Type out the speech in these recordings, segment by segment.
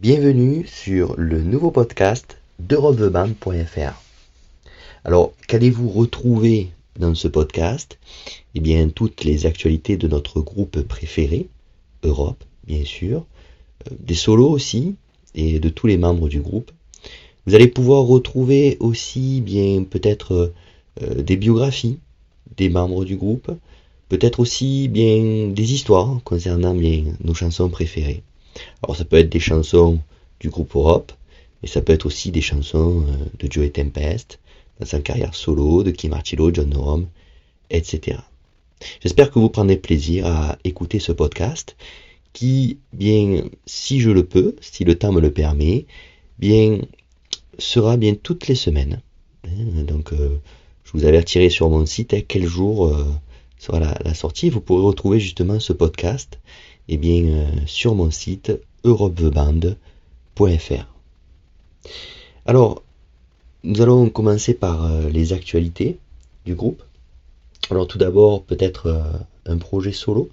Bienvenue sur le nouveau podcast d'europeband.fr. Alors, qu'allez-vous retrouver dans ce podcast? Eh bien, toutes les actualités de notre groupe préféré, Europe, bien sûr, euh, des solos aussi, et de tous les membres du groupe. Vous allez pouvoir retrouver aussi, bien, peut-être euh, des biographies des membres du groupe, peut-être aussi bien des histoires concernant bien nos chansons préférées. Alors ça peut être des chansons du groupe Europe, mais ça peut être aussi des chansons euh, de Joey Tempest, dans sa carrière solo, de Kim Martillo, John Norum, etc. J'espère que vous prendrez plaisir à écouter ce podcast qui, bien, si je le peux, si le temps me le permet, bien, sera bien toutes les semaines. Hein, donc, euh, je vous avertirai sur mon site à quel jour euh, sera la, sortie. Vous pourrez retrouver justement ce podcast eh bien, euh, sur mon site europeveband.fr. Alors, nous allons commencer par euh, les actualités du groupe. Alors tout d'abord, peut-être un projet solo,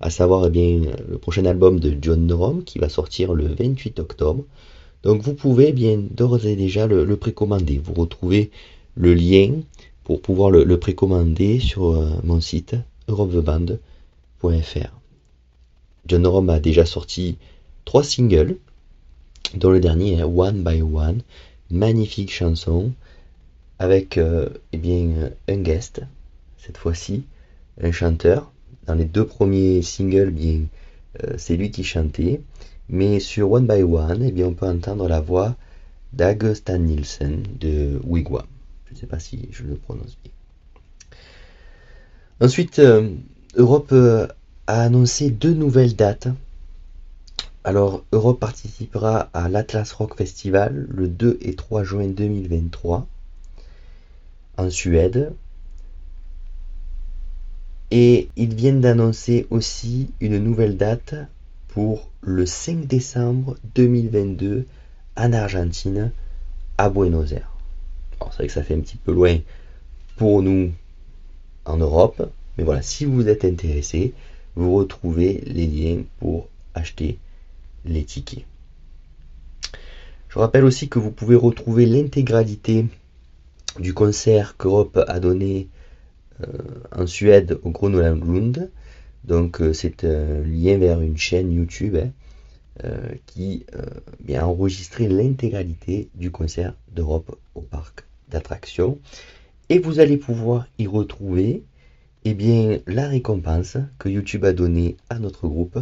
à savoir eh bien, le prochain album de John Norum qui va sortir le 28 octobre. Donc vous pouvez eh bien d'ores et déjà le, le précommander. Vous retrouvez le lien pour pouvoir le, précommander sur euh, mon site europeband.fr. John Norum a déjà sorti trois singles, dont le dernier est One by One, magnifique chanson, avec euh, eh bien, un guest, cette fois-ci, un chanteur. Dans les deux premiers singles, bien, euh, c'est lui qui chantait, mais sur One by One, eh bien, on peut entendre la voix d'Ag Stan Nielsen de Wigwam. Je ne sais pas si je le prononce bien. Ensuite, euh, Europe euh, a annoncé deux nouvelles dates. Alors, Europe participera à l'Atlas Rock Festival le 2 et 3 juin 2023 en Suède. Et ils viennent d'annoncer aussi une nouvelle date pour le 5 décembre 2022 en Argentine, à Buenos Aires c'est vrai que ça fait un petit peu loin pour nous en Europe, mais voilà, si vous êtes intéressé, vous retrouvez les liens pour acheter les tickets. Je rappelle aussi que vous pouvez retrouver l'intégralité du concert qu'Europe a donné euh, en Suède au Groenland Donc euh, c'est un lien vers une chaîne YouTube hein, euh, qui a enregistré l'intégralité du concert d'Europe au parc d'attraction et vous allez pouvoir y retrouver eh bien, la récompense que YouTube a donnée à notre groupe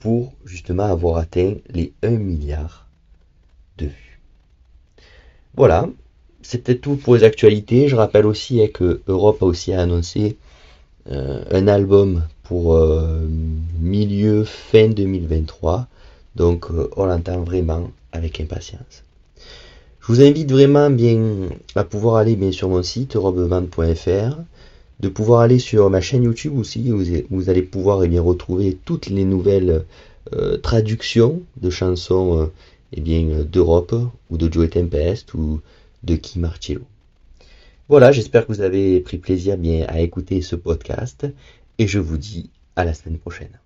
pour justement avoir atteint les 1 milliard de vues. Voilà, c'était tout pour les actualités. Je rappelle aussi hein, que Europe a aussi annoncé euh, un album pour euh, milieu fin 2023. Donc euh, on l'entend vraiment avec impatience. Je vous invite vraiment bien à pouvoir aller bien sur mon site robevente.fr, de pouvoir aller sur ma chaîne YouTube aussi, où vous allez pouvoir eh bien, retrouver toutes les nouvelles euh, traductions de chansons euh, eh bien, d'Europe, ou de Joey Tempest, ou de Kim Marcello. Voilà, j'espère que vous avez pris plaisir bien à écouter ce podcast, et je vous dis à la semaine prochaine.